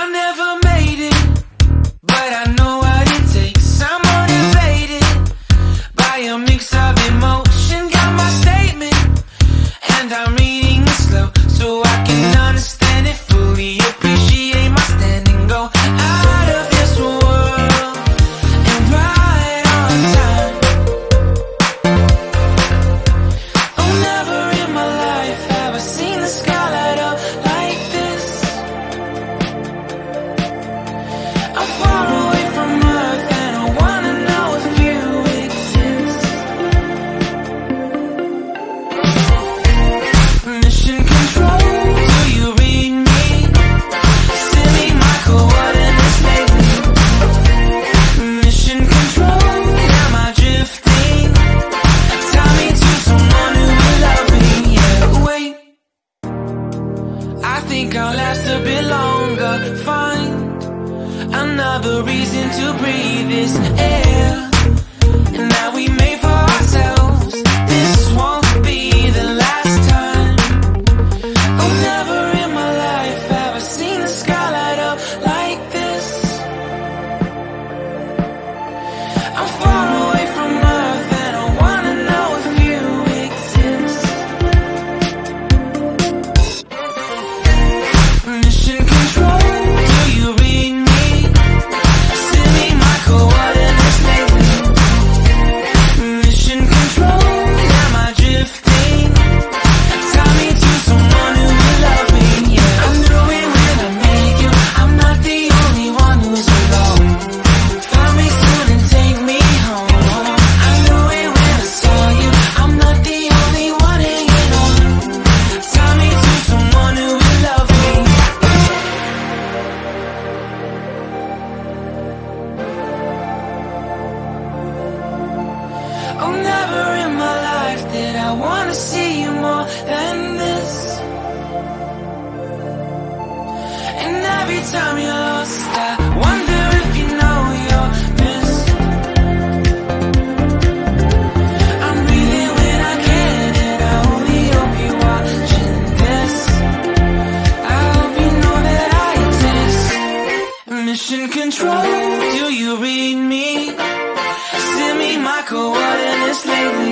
I never think I'll last a bit longer. Find another reason to breathe this air. Never in my life did I wanna see you more than this. And every time you're lost, I wonder if you know you're missed. I'm when I can, and I only hope you're watching this. I hope you know that I exist. Mission control, do you read me? Send me my coordinates lately